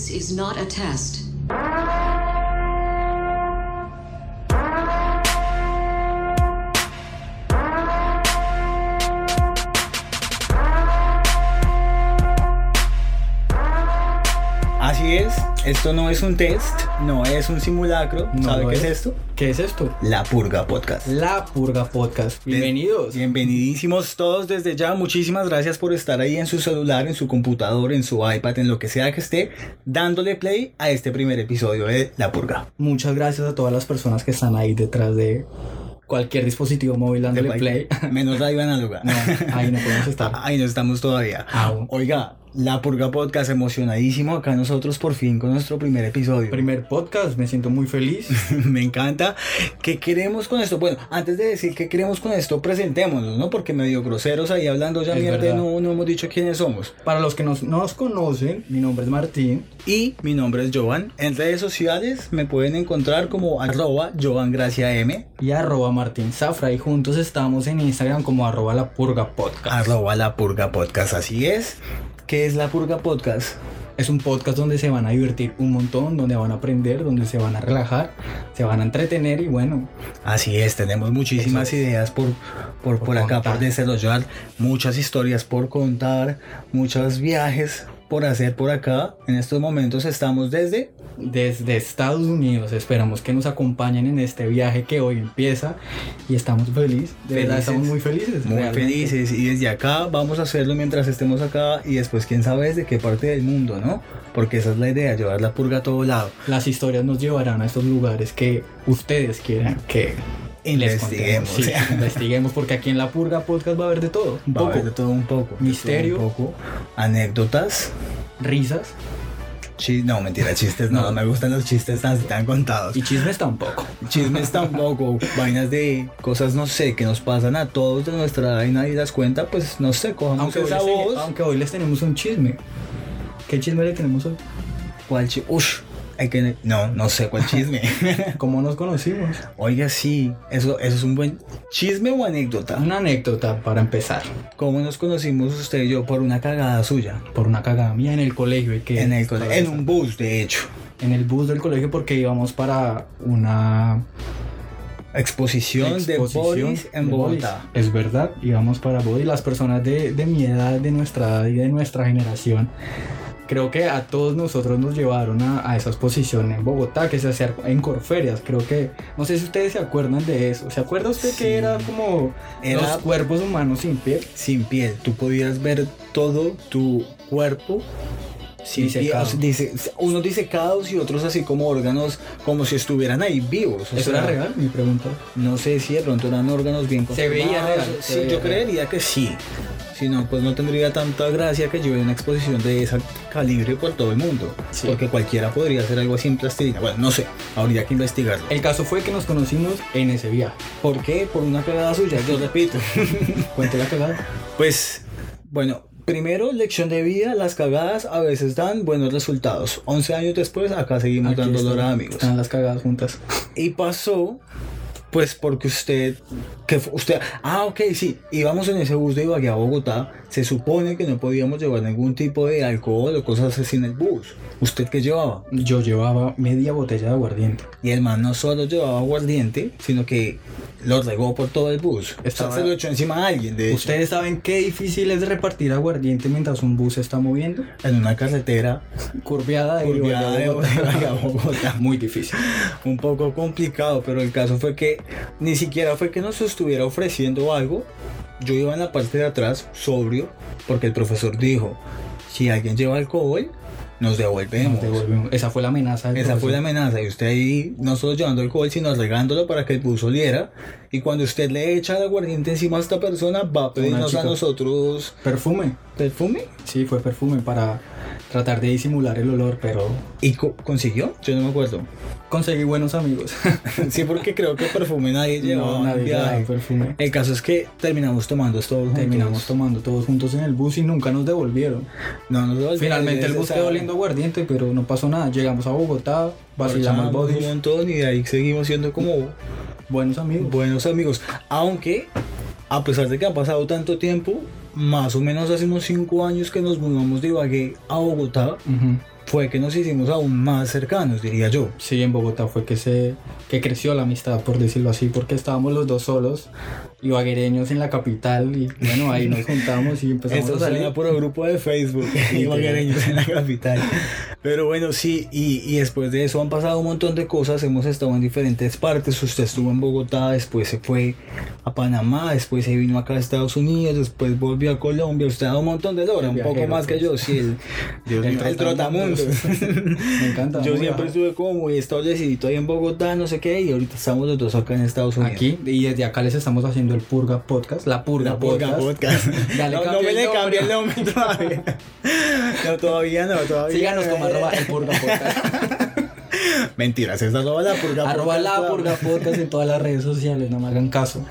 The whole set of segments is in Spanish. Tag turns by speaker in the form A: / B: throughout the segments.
A: This is not a test.
B: Esto no es un test, no es un simulacro.
C: No
B: ¿Sabe qué es
C: es.
B: esto?
C: ¿Qué es esto?
B: La Purga Podcast.
C: La Purga Podcast. Bienvenidos.
B: Bienvenidísimos todos desde ya. Muchísimas gracias por estar ahí en su celular, en su computador, en su iPad, en lo que sea que esté, dándole play a este primer episodio de La Purga.
C: Muchas gracias a todas las personas que están ahí detrás de cualquier dispositivo móvil dándole play.
B: Menos radio análoga.
C: No, ahí no podemos estar.
B: Ahí no estamos todavía. Oiga, La Purga Podcast emocionadísimo acá nosotros por fin con nuestro primer episodio.
C: Primer podcast, me siento muy feliz.
B: Me encanta. ¿Qué queremos con esto? Bueno, antes de decir qué queremos con esto, presentémonos, ¿no? Porque medio groseros ahí hablando ya mierda, no, no hemos dicho quiénes somos.
C: Para los que nos, no nos conocen, mi nombre es Martín.
B: Y mi nombre es Jovan. En redes sociales me pueden encontrar como arroba JovanGraciaM,
C: y arroba Martín Zafra y juntos estamos en Instagram como arroba la purga podcast.
B: arroba La Purga Podcast. Así es. ¿Qué es La Purga Podcast?
C: Es un podcast donde se van a divertir un montón, donde van a aprender, donde se van a relajar, se van a entretener y bueno,
B: Así es, tenemos muchísimas
C: es.
B: ideas por, por, por,
C: Por
B: acá, por desarrollar, muchas historias por contar, muchos viajes por hacer por acá. En estos momentos estamos desde
C: desde Estados Unidos esperamos que nos acompañen en este viaje que hoy empieza y estamos felices, de verdad
B: Felices.
C: estamos muy felices.
B: muy
C: realmente.
B: felices y desde acá vamos a hacerlo mientras estemos acá y después quién sabe desde qué parte del mundo, ¿no? Porque esa es la idea, llevar la purga a todo lado.
C: Las historias nos llevarán a estos lugares que ustedes quieran que
B: Investiguemos.
C: investiguemos porque aquí en La Purga Podcast va a haber de todo, un
B: Va a
C: poco,
B: haber de todo un poco.
C: Misterio.
B: Un poco. Anécdotas.
C: risas
B: No, mentira, chistes no,
C: No.
B: me gustan los chistes tan, tan contados.
C: y chismes tampoco.
B: Chismes tampoco, vainas de cosas, no sé, que nos pasan a todos de nuestra edad y nadie las cuenta, pues no sé, cojamos
C: Aunque hoy,
B: esa
C: les,
B: voz.
C: aunque hoy les tenemos un chisme. ¿Qué chisme le tenemos hoy?
B: ¿Cuál chi- Ush, hay que... No, no sé cuál chisme.
C: ¿Cómo nos conocimos?
B: Oiga, sí, eso, eso es un buen chisme o anécdota.
C: Una anécdota para empezar.
B: ¿Cómo nos conocimos usted y yo? Por una cagada suya.
C: Por una cagada mía en el colegio. ¿y qué?
B: En el cole- en un bus, de hecho.
C: en el bus del colegio porque íbamos para una
B: Exposición,
C: exposición
B: de Boris en
C: de
B: Bogotá.
C: Boris. Es verdad, íbamos para Boris. Las personas de, de mi edad, de nuestra edad y de nuestra generación, creo que a todos nosotros nos llevaron a, a esa exposición en Bogotá que se hacía en Corferias. Creo que, no sé si ustedes se acuerdan de eso. ¿Se acuerda usted
B: Sí.
C: que era como
B: Era-
C: los cuerpos humanos sin piel?
B: Sin piel, tú podías ver todo tu cuerpo sin piel.
C: Disecado.
B: O sea, dice- unos disecados y otros así como órganos, como si estuvieran ahí vivos. o
C: ¿Eso
B: sea,
C: era real? Mi pregunta.
B: No sé si de pronto eran órganos bien
C: Se veía real,
B: Sí,
C: veía
B: yo
C: real.
B: creería que sí. Si no, pues no tendría tanta gracia que vea una exposición de ese calibre por todo el mundo.
C: Sí.
B: Porque cualquiera podría hacer algo así en plastilina. Bueno, no sé, habría que investigarlo.
C: El caso fue que nos conocimos en ese viaje.
B: ¿Por qué? Por una cagada suya, yo repito.
C: Cuente la cagada.
B: Pues, bueno, primero, lección de vida, las cagadas a veces dan buenos resultados. 11 años después, acá seguimos
C: Aquí
B: dando dolor a amigos.
C: Están las cagadas juntas.
B: Y pasó, pues porque usted, que usted, ah, ok, sí, íbamos en ese bus de Ibagué a Bogotá, se supone que no podíamos llevar ningún tipo de alcohol o cosas así en el bus. ¿Usted qué llevaba?
C: Yo llevaba media botella de aguardiente.
B: Y el man no solo llevaba aguardiente, sino que lo regó por todo el bus.
C: Estaba-
B: O sea, se lo echó encima a alguien, de hecho.
C: ¿Ustedes saben qué difícil es repartir aguardiente mientras un bus se está moviendo?
B: En una carretera
C: Curviada de
B: curviada de
C: Bogotá.
B: A Bogotá.
C: Muy difícil.
B: un poco complicado, pero el caso fue que ni siquiera fue que nos estuviera ofreciendo algo. Yo iba en la parte de atrás, sobrio, porque el profesor dijo, si alguien lleva alcohol, nos devolvemos.
C: Nos devolvemos. Esa fue la amenaza.
B: Esa fue la amenaza y usted ahí no solo llevando alcohol, sino regándolo para que el bus oliera. Y cuando usted le echa el aguardiente encima a esta persona, va a pedirnos a nosotros
C: Perfume.
B: perfume.
C: Sí, fue perfume para tratar de disimular el olor, pero
B: ¿Y co- consiguió? Yo no me acuerdo.
C: conseguí buenos amigos.
B: sí, porque creo que perfume nadie llevaba
C: no, nadie llevaba perfume.
B: El caso es que terminamos tomando esto todos juntos.
C: Terminamos tomando todos juntos en el bus y nunca nos devolvieron.
B: No, nos devolvieron.
C: Finalmente el bus quedó oliendo aguardiente, pero no pasó nada. Llegamos a Bogotá, vacilamos bodies,
B: un montón y de ahí seguimos siendo como
C: buenos amigos.
B: buenos amigos. Aunque, a pesar de que ha pasado tanto tiempo, más o menos hace unos 5 años que nos mudamos de Ibagué a Bogotá, fue que nos hicimos aún más cercanos, diría yo.
C: Sí, en Bogotá fue que se que creció la amistad, por decirlo así, porque estábamos los dos solos, ibaguereños en la capital, y bueno, ahí nos juntamos y empezamos
B: Esto
C: a salir.
B: suena puro grupo de Facebook, ibaguereños en la capital. Pero bueno, sí, y, y después de eso han pasado un montón de cosas, hemos estado en diferentes partes, usted estuvo en Bogotá, después se fue a Panamá, después se vino acá a Estados Unidos, después volvió a Colombia, usted ha dado un montón de lora,
C: El
B: un poco más que
C: pues.
B: yo, sí, el, Dios
C: El
B: mío, el trotamundos.
C: Me encanta.
B: Yo siempre estuve como muy establecido ahí en Bogotá, no sé qué, y ahorita estamos los dos acá en Estados Unidos.
C: Aquí, y desde acá les estamos haciendo el Purga Podcast, la Purga,
B: La Purga
C: Podcast.
B: No, no me le cambié el nombre todavía. No, todavía no, todavía
C: Síganos
B: no.
C: como arroba el Purga Podcast.
B: Mentiras, es arroba la purga.
C: arroba
B: Podcast,
C: la. Purga Podcast en todas las redes sociales, no me hagan caso.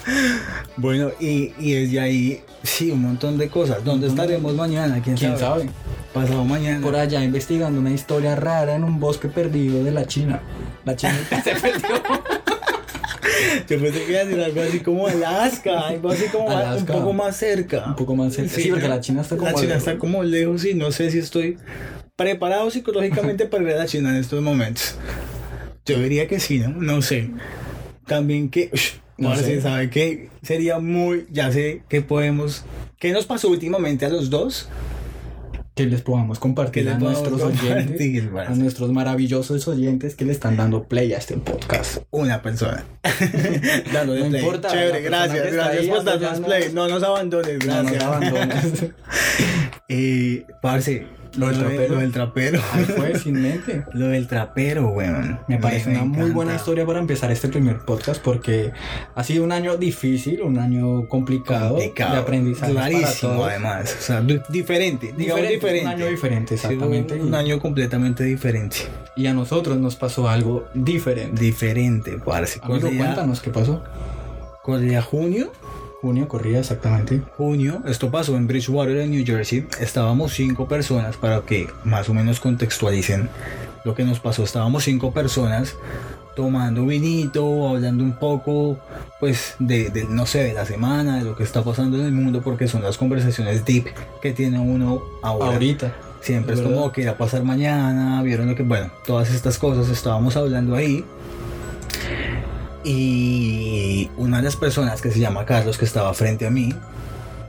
B: Bueno, y, y desde ahí, sí, un montón de cosas. ¿Dónde estaremos mañana? ¿Quién,
C: ¿Quién
B: sabe?
C: sabe?
B: Pasado mañana.
C: Por allá investigando una historia rara en un bosque perdido de la China. La China se perdió.
B: Yo pensé que iba a decir algo así como Alaska, algo así como más- un
C: Alaska.
B: poco más cerca.
C: Un poco más cerca. Sí, porque la China está como
B: La China
C: lejos.
B: está como lejos y no sé si estoy preparado psicológicamente para ir a la China en estos momentos. Yo diría que sí, ¿no? No sé. También que... ush,
C: No
B: ahora
C: sé.
B: sí, ¿sabe qué? Sería muy... Ya sé que podemos... ¿Qué nos pasó últimamente a los dos?
C: Que les podamos
B: Que
C: compartir
B: les
C: a nuestros oyentes.
B: compartir,
C: A nuestros maravillosos oyentes que le están dando play a este podcast.
B: Una persona. Dándole
C: No
B: play.
C: importa,
B: Chévere, gracias.
C: que
B: Gracias por darnos play. No nos abandones,
C: No nos
B: gracias.
C: abandones.
B: Eh, parce,
C: Lo del
B: de-
C: trapero.
B: Lo del trapero.
C: Ahí fue, sin mente.
B: Lo del trapero, weón.
C: Me parece una muy
B: encanta.
C: buena historia para empezar este primer podcast porque ha sido un año difícil, un año complicado,
B: Complicado,
C: de aprendizaje para
B: Clarísimo,
C: todos.
B: además. O sea, di- diferente. Digamos
C: Diferente,
B: diferente.
C: Un año diferente,
B: Sí,
C: exactamente.
B: un, un año completamente diferente.
C: Y a nosotros nos pasó algo diferente.
B: Diferente, parce.
C: Amigo, cuéntanos qué pasó.
B: corría junio.
C: Junio corría exactamente.
B: Junio, esto pasó en Bridgewater, en New Jersey. Estábamos cinco personas para que más o menos contextualicen lo que nos pasó. Estábamos cinco personas tomando vinito, hablando un poco, pues, de, de, no sé, de la semana, de lo que está pasando en el mundo, porque son las conversaciones deep que tiene uno ahora.
C: Ahorita.
B: Siempre es
C: Es
B: como que irá a pasar mañana, vieron lo que, bueno, todas estas cosas estábamos hablando ahí. Y una de las personas que se llama Carlos, que estaba frente a mí,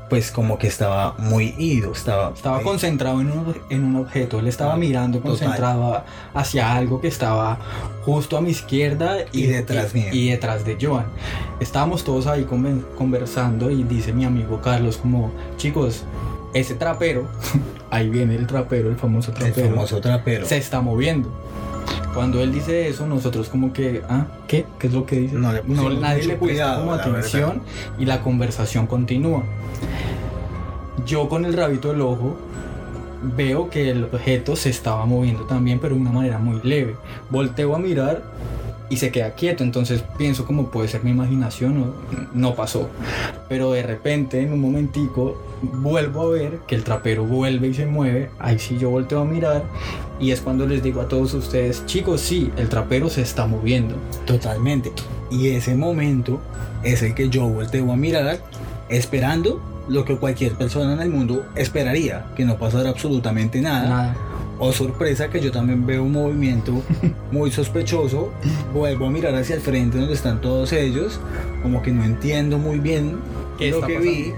B: pues como que estaba muy ido, estaba...
C: Estaba
B: eh,
C: concentrado en un, en un objeto. Él estaba mirando
B: total.
C: concentrado hacia algo que estaba justo a mi izquierda
B: Y detrás
C: y, y detrás de Joan. Estábamos todos ahí conversando y dice mi amigo Carlos como, chicos, ese trapero, ahí viene el trapero, el famoso
B: el
C: trapero,
B: famoso trapero.
C: se está moviendo. Cuando él dice eso, nosotros como que, ah, ¿qué? ¿Qué es lo que dice?
B: No le pusimos
C: nadie le presta
B: cuidado,
C: como atención y la conversación continúa. Yo con el rabito del ojo veo que el objeto se estaba moviendo también, pero de una manera muy leve. Volteo a mirar y se queda quieto, entonces pienso como puede ser mi imaginación o no pasó. Pero de repente, en un momentico, vuelvo a ver que el trapero vuelve y se mueve. Ahí sí yo volteo a mirar y es cuando les digo a todos ustedes, chicos, sí, el trapero se está moviendo.
B: Totalmente. Y ese momento es el que yo volteo a mirar esperando lo que cualquier persona en el mundo esperaría, que no pasara absolutamente nada.
C: Nada.
B: Oh sorpresa que yo también veo un movimiento muy sospechoso. Vuelvo a mirar hacia el frente donde están todos ellos. Como que no entiendo muy bien
C: ¿Qué
B: lo que vi.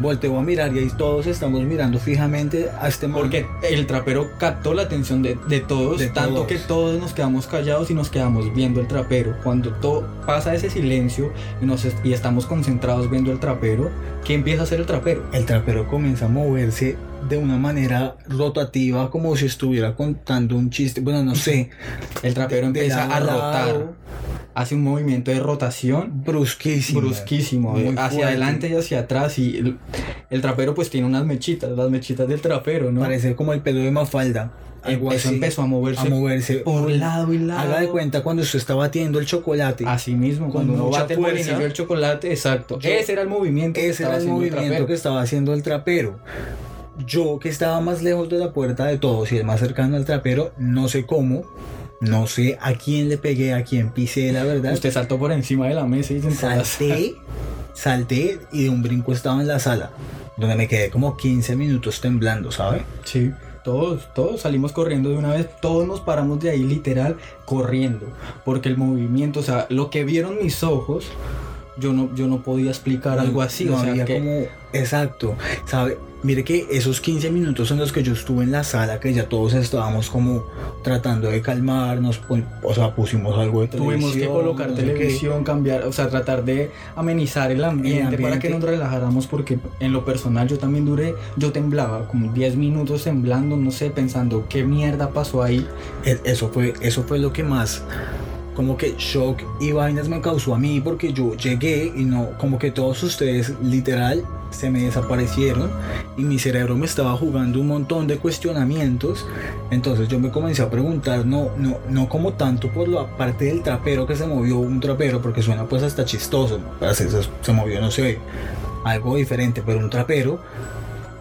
B: Volteo a mirar y ahí todos estamos mirando fijamente a este man.
C: Porque el trapero captó la atención de, de todos,
B: De
C: tanto
B: todos.
C: que todos nos quedamos callados y nos quedamos viendo el trapero. Cuando todo pasa ese silencio y, nos, est- y estamos concentrados viendo el trapero, ¿qué empieza a hacer el trapero?
B: el trapero comienza a moverse de una manera rotativa como si estuviera contando un chiste. Bueno, no sé.
C: El trapero empieza a rotar, hace un movimiento de rotación
B: Brusquísimo.
C: brusquísimo,
B: Muy
C: de hacia
B: fuerte.
C: adelante y hacia atrás. Y el, el trapero pues tiene unas mechitas, las mechitas del trapero, ¿no?
B: Parece como el pelo de Mafalda. Algo
C: Eso
B: así.
C: empezó a moverse,
B: a moverse.
C: por lado y lado.
B: Haga de cuenta cuando usted está batiendo el chocolate.
C: Así mismo, cuando uno bate el
B: fuerza.
C: molinillo del chocolate, exacto.
B: Yo-
C: Ese era el movimiento. que
B: Ese
C: estaba
B: era el movimiento que estaba haciendo el trapero. Yo que estaba más lejos de la puerta de todos y el más cercano al trapero, no sé cómo, no sé a quién le pegué, a quién pisé, la verdad.
C: Usted saltó por encima de la mesa y
B: Salté, salté y de un brinco estaba en la sala, donde me quedé como 15 minutos temblando, ¿sabe?
C: Sí, Todos, todos salimos corriendo de una vez, todos nos paramos de ahí literal corriendo, porque el movimiento, o sea, lo que vieron mis ojos, yo no, yo no podía explicar algo así,
B: no
C: o sea,
B: había
C: que
B: como exacto sabe mire que esos 15 minutos en los que yo estuve en la sala que ya todos estábamos como tratando de calmarnos pon- o sea pusimos algo de
C: tuvimos que
B: televisión,
C: colocar
B: no sé qué.
C: televisión, cambiar, o sea, tratar de amenizar el ambiente, para
B: ambiente.
C: que nos relajáramos, porque en lo personal yo también duré, yo temblaba como 10 minutos temblando, no sé, pensando qué mierda pasó ahí.
B: E- eso fue eso fue lo que más como que shock y vainas me causó a mí porque yo llegué y no como que todos ustedes literal se me desaparecieron y mi cerebro me estaba jugando un montón de cuestionamientos entonces yo me comencé a preguntar no no no como tanto por la parte del trapero que se movió un trapero porque suena pues hasta chistoso ¿no? Hacer- se, se movió no sé algo diferente pero un trapero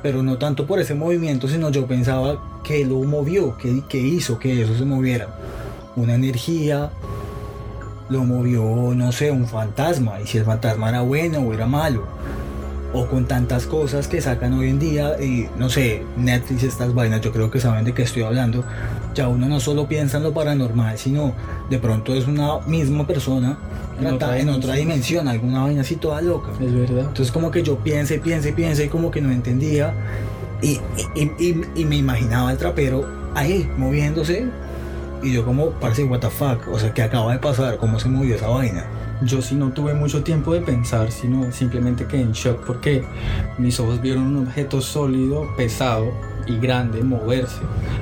B: pero no tanto por ese movimiento, sino yo pensaba que lo movió, que, que hizo que eso se moviera. Una energía lo movió, no sé, un fantasma, y si el fantasma era bueno o era malo. O con tantas cosas que sacan hoy en día, y no sé, Netflix, estas vainas, yo creo que saben de qué estoy hablando. Ya uno no solo piensa en lo paranormal, sino de pronto es una misma persona
C: En
B: en,
C: otra
B: en otra dimensión, alguna vaina así toda loca.
C: Es verdad.
B: Entonces como que yo piense, piense, piense y como que no entendía y, y, y- y me imaginaba el trapero ahí moviéndose y yo como, parece what o sea, ¿qué acaba de pasar? ¿Cómo se movió esa vaina?
C: Yo sí no tuve mucho tiempo de pensar, sino simplemente quedé en shock porque mis ojos vieron un objeto sólido, pesado y grande moverse.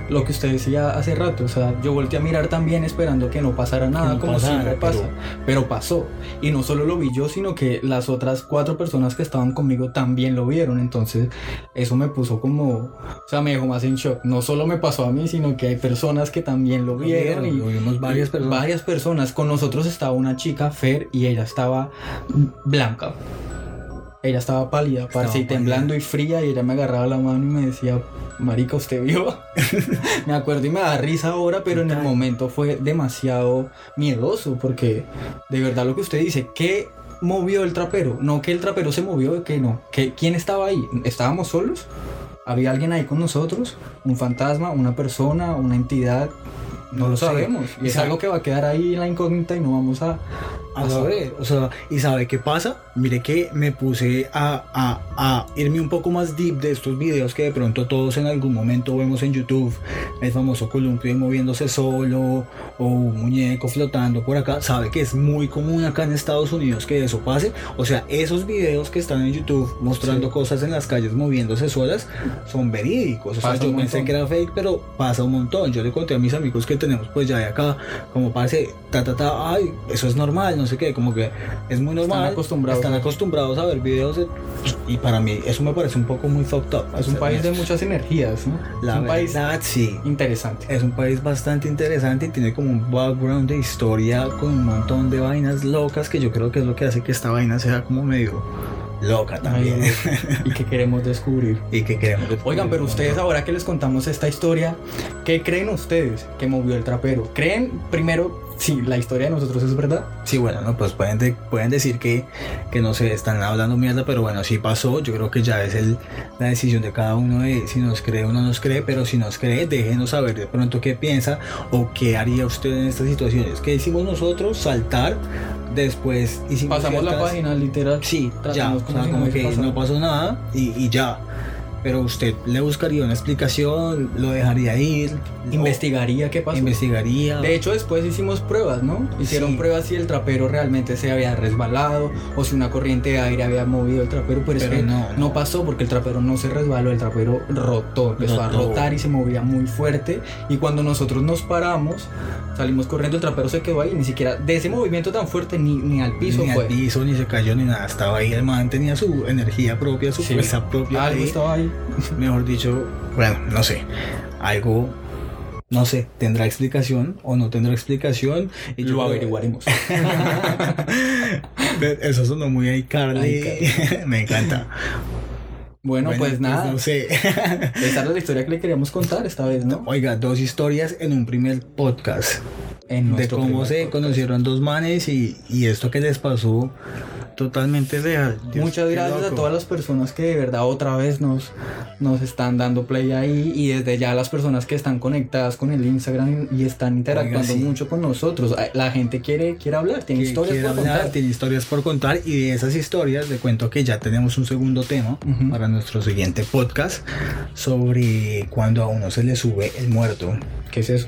C: Lo que usted decía hace rato, o sea, yo volteé a mirar también esperando que no pasara nada,
B: no
C: como
B: pasara,
C: siempre pasa.
B: pero-
C: Pero pasó. Y no solo lo vi yo, sino que las otras cuatro personas que estaban conmigo también lo vieron. Entonces, eso me puso como, o sea, me dejó más en shock. No solo me pasó a mí, sino que hay personas que también lo vieron. y,
B: Lo vimos varias personas.
C: Varias personas. Con nosotros estaba una chica, Fer, y ella estaba blanca. Ella estaba pálida, parce, y
B: pálida.
C: temblando y fría, y ella me agarraba la mano y me decía, Marica, ¿usted vio? me acuerdo y me da risa ahora, pero en el momento fue demasiado miedoso, porque de verdad lo que usted dice, ¿qué movió el trapero? No que el trapero se movió, que no. que ¿Quién estaba ahí? ¿Estábamos solos? ¿Había alguien ahí con nosotros? ¿Un fantasma? ¿Una persona? ¿Una entidad? No,
B: No
C: lo
B: sé.
C: sabemos. Y es algo que va a quedar ahí en la incógnita y no vamos a...
B: A saber, o sea, ¿y sabe qué pasa? Mire que me puse a, a, a irme un poco más deep de estos videos que de pronto todos en algún momento vemos en YouTube. El famoso columpio moviéndose solo o un muñeco flotando por acá. ¿Sabe que es muy común acá en Estados Unidos que eso pase? O sea, esos videos que están en YouTube mostrando
C: Sí.
B: cosas en las calles moviéndose solas son verídicos. O sea, yo pensé que era fake, pero pasa un montón. Yo le conté a mis amigos que tenemos pues ya de acá, como parece, ta, ta, ta, ay, eso es normal, no sé qué, como que es muy normal.
C: acostumbrados.
B: Están acostumbrados a ver videos de- y para mí eso me parece un poco muy fucked up.
C: Es un país de muchas energías, ¿no?
B: La
C: es un país
B: verdad, sí.
C: interesante.
B: Es un país bastante interesante y tiene como un background de historia con un montón de vainas locas que yo creo que es lo que hace que esta vaina sea como medio loca también.
C: Ay, y que queremos descubrir.
B: y que queremos.
C: Oigan, pero ustedes ahora que les contamos esta historia, ¿qué creen ustedes que movió el trapero? ¿Creen primero si la historia de nosotros es verdad?
B: Sí, bueno, no, pues pueden, de- pueden decir que, que no sé, están hablando mierda, pero bueno, sí pasó. Yo creo que ya es el, la decisión de cada uno de si nos cree o no nos cree, pero si nos cree, déjenos saber de pronto qué piensa o qué haría usted en estas situaciones. ¿Qué hicimos nosotros? Saltar, después hicimos.
C: Pasamos la
B: ciertas-
C: página literal.
B: Sí, ya,
C: Tratamos
B: o
C: como
B: sea,
C: si
B: como que
C: pasado.
B: no pasó nada y, y ya. Pero usted le buscaría una explicación, lo dejaría ir,
C: Investigaría qué pasó.
B: investigaría.
C: De hecho, después hicimos pruebas, ¿no? Hicieron
B: Sí.
C: pruebas si el trapero realmente se había resbalado o si una corriente de aire había movido el trapero, pero, es que
B: no,
C: no,
B: no.
C: pasó porque el trapero no se resbaló, el trapero rotó, empezó a rotar y se movía muy fuerte. Y cuando nosotros nos paramos, salimos corriendo, el trapero se quedó ahí, ni siquiera de ese movimiento tan fuerte ni, ni al piso
B: ni
C: fue.
B: al piso, ni se cayó, ni nada. Estaba ahí, el man tenía su energía propia, su
C: Sí.
B: fuerza propia.
C: Algo
B: ahí.
C: estaba ahí.
B: Mejor dicho, bueno, no sé. Algo, no sé, tendrá explicación o no tendrá explicación. Y yo
C: Lo
B: creo-
C: averiguaremos.
B: Eso sonó muy ahí, Carly. Me encanta.
C: Bueno, pues nada.
B: no sé.
C: Esta es la historia que le queríamos contar esta vez, ¿no?
B: Oiga, dos historias en un primer podcast.
C: En
B: de cómo se
C: podcast.
B: conocieron dos manes y, y esto que les pasó totalmente real. Dios,
C: Muchas gracias a todas las personas que de verdad otra vez nos, nos están dando play ahí y desde ya las personas que están conectadas con el Instagram y están interactuando
B: sí.
C: mucho con nosotros. La gente quiere, quiere hablar, tiene
B: que
C: historias por
B: hablar,
C: contar.
B: tiene historias por contar y de esas historias le cuento que ya tenemos un segundo tema para nuestro siguiente podcast sobre cuando a uno se le sube el muerto.
C: ¿Qué es eso?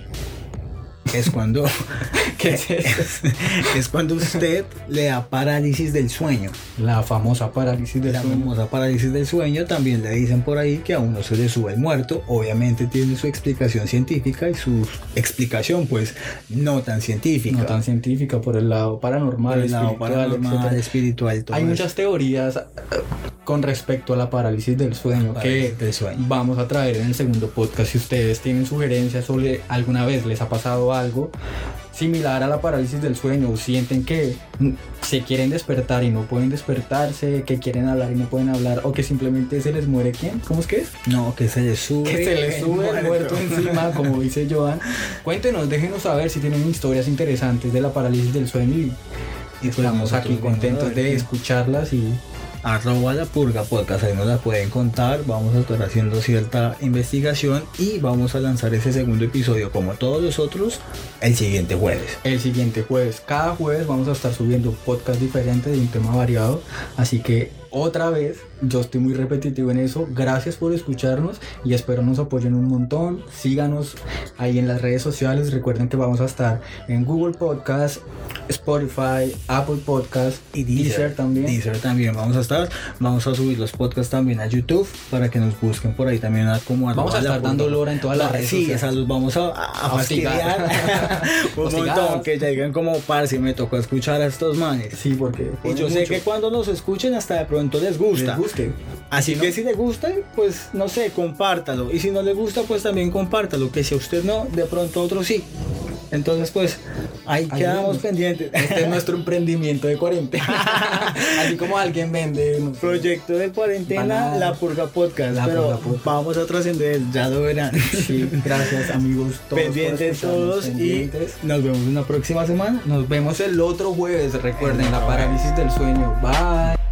B: Es cuando
C: ¿Qué es eso?
B: es cuando usted le da parálisis del sueño.
C: La famosa parálisis del
B: La
C: sueño.
B: famosa parálisis del sueño también le dicen por ahí que a uno se le sube el muerto. Obviamente tiene su explicación científica y su explicación pues no tan científica.
C: No tan científica, por el lado paranormal,
B: Por el lado
C: espiritual,
B: paranormal,
C: etcétera.
B: espiritual, todo
C: Hay
B: eso.
C: muchas teorías eh, con respecto a la parálisis del sueño
B: Parálisis
C: que
B: del sueño.
C: vamos a traer en el segundo podcast. Si ustedes tienen sugerencias sobre alguna vez les ha pasado algo similar a la parálisis del sueño sienten que se quieren despertar y no pueden despertarse, que quieren hablar y no pueden hablar o que simplemente se les muere quién, ¿cómo es que es?
B: No, que se le sube.
C: Que se les sube el muerto
B: muerto.
C: encima, como dice Joan. Cuéntenos, déjenos saber si tienen historias interesantes de la parálisis del sueño y,
B: Y
C: estamos aquí contentos de escucharlas y
B: arroba la purga podcast, ahí nos la pueden contar, vamos a estar haciendo cierta investigación y vamos a lanzar ese segundo episodio como todos los otros el siguiente jueves.
C: el siguiente jueves. Cada jueves vamos a estar subiendo podcast diferente de un tema variado. Así que otra vez, yo estoy muy repetitivo en eso. Gracias por escucharnos y espero nos apoyen un montón. Síganos ahí en las redes sociales. Recuerden que vamos a estar en Google Podcast, Spotify, Apple Podcast
B: Y
C: Deezer también.
B: Deezer también vamos a estar, vamos a subir los podcasts también a YouTube para que nos busquen por ahí también a como
C: Vamos a estar dando lora en todas las redes
B: Sí, esas los vamos a, a, fastidiar un montón, que ya digan como parce, me tocó escuchar a estos manes.
C: Sí, porque
B: Y yo sé que cuando nos escuchen hasta de pronto les gusta.
C: les guste.
B: Así
C: Si
B: que
C: no-
B: si le gusta, pues no sé, compártalo. Y si no le gusta, pues también compártalo. Que si a usted no, de pronto a otro sí. Entonces, pues ahí
C: Ayúdenos.
B: quedamos pendientes.
C: Este es nuestro emprendimiento de cuarentena. Así como alguien vende no sé,
B: Proyecto de cuarentena. La Purga Podcast.
C: La
B: pero
C: Purga Podcast.
B: vamos a trascender, ya lo verán.
C: Sí, gracias amigos todos
B: pendientes todos
C: pendientes.
B: y nos vemos una próxima semana.
C: Nos vemos el otro jueves. Recuerden la parálisis del sueño. Bye.